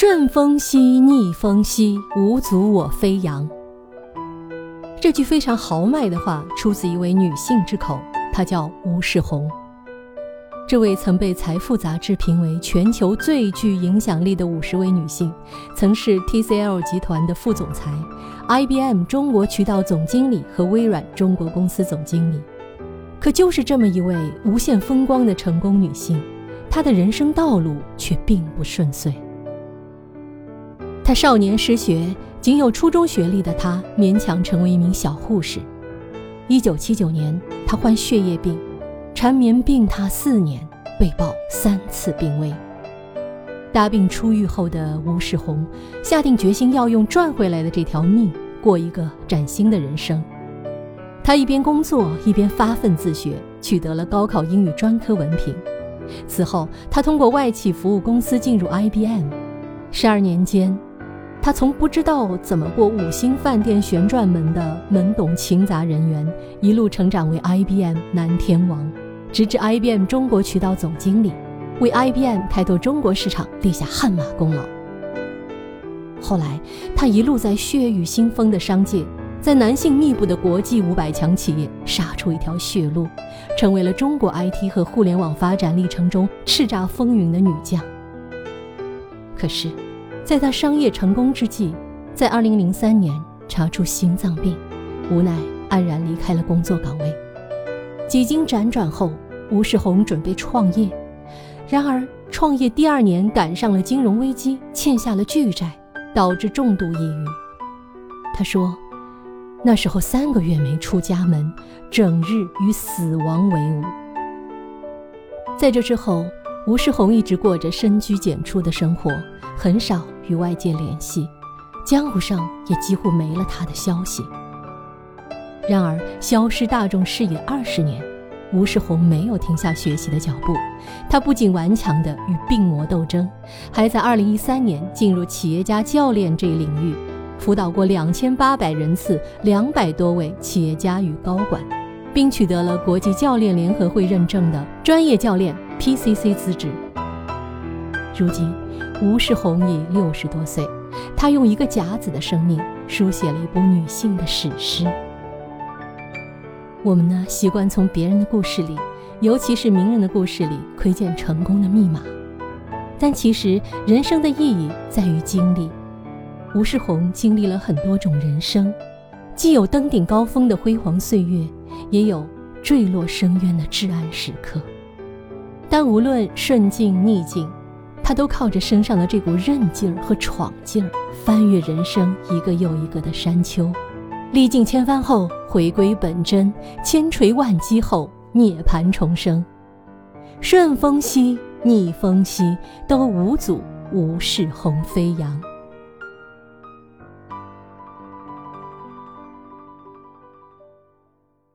顺风兮逆风兮，无阻我飞扬。这句非常豪迈的话出自一位女性之口，她叫吴世红。这位曾被《财富》杂志评为全球最具影响力的五十位女性，曾是 TCL 集团的副总裁、IBM 中国渠道总经理和微软中国公司总经理。可就是这么一位无限风光的成功女性，她的人生道路却并不顺遂。他少年失学。仅有初中学历的他勉强成为一名小护士。一九七九年，他患血液病，缠绵病榻四年，被曝三次病危。大病初愈后的吴世红下定决心要用赚回来的这条命过一个崭新的人生。他一边工作一边发奋自学，取得了高考英语专科文凭。此后，他通过外企服务公司进入 IBM，十二年间。他从不知道怎么过五星饭店旋转门的懵懂勤杂人员，一路成长为 IBM 南天王，直至 IBM 中国渠道总经理，为 IBM 开拓中国市场立下汗马功劳。后来，他一路在血雨腥风的商界，在男性密布的国际五百强企业杀出一条血路，成为了中国 IT 和互联网发展历程中叱咤风云的女将。可是。在他商业成功之际，在2003年查出心脏病，无奈黯然离开了工作岗位。几经辗转后，吴世红准备创业，然而创业第二年赶上了金融危机，欠下了巨债，导致重度抑郁。他说：“那时候三个月没出家门，整日与死亡为伍。”在这之后，吴世红一直过着深居简出的生活，很少。与外界联系，江湖上也几乎没了他的消息。然而，消失大众视野二十年，吴世红没有停下学习的脚步。他不仅顽强地与病魔斗争，还在2013年进入企业家教练这一领域，辅导过2800人次200多位企业家与高管，并取得了国际教练联合会认证的专业教练 （PCC） 资质。如今。吴世红已六十多岁，她用一个甲子的生命书写了一部女性的史诗。我们呢，习惯从别人的故事里，尤其是名人的故事里窥见成功的密码，但其实人生的意义在于经历。吴世红经历了很多种人生，既有登顶高峰的辉煌岁月，也有坠落深渊的至暗时刻。但无论顺境逆境。他都靠着身上的这股韧劲儿和闯劲儿，翻越人生一个又一个的山丘，历尽千帆后回归本真，千锤万击后涅槃重生。顺风兮逆风兮，都无阻吴世红飞扬。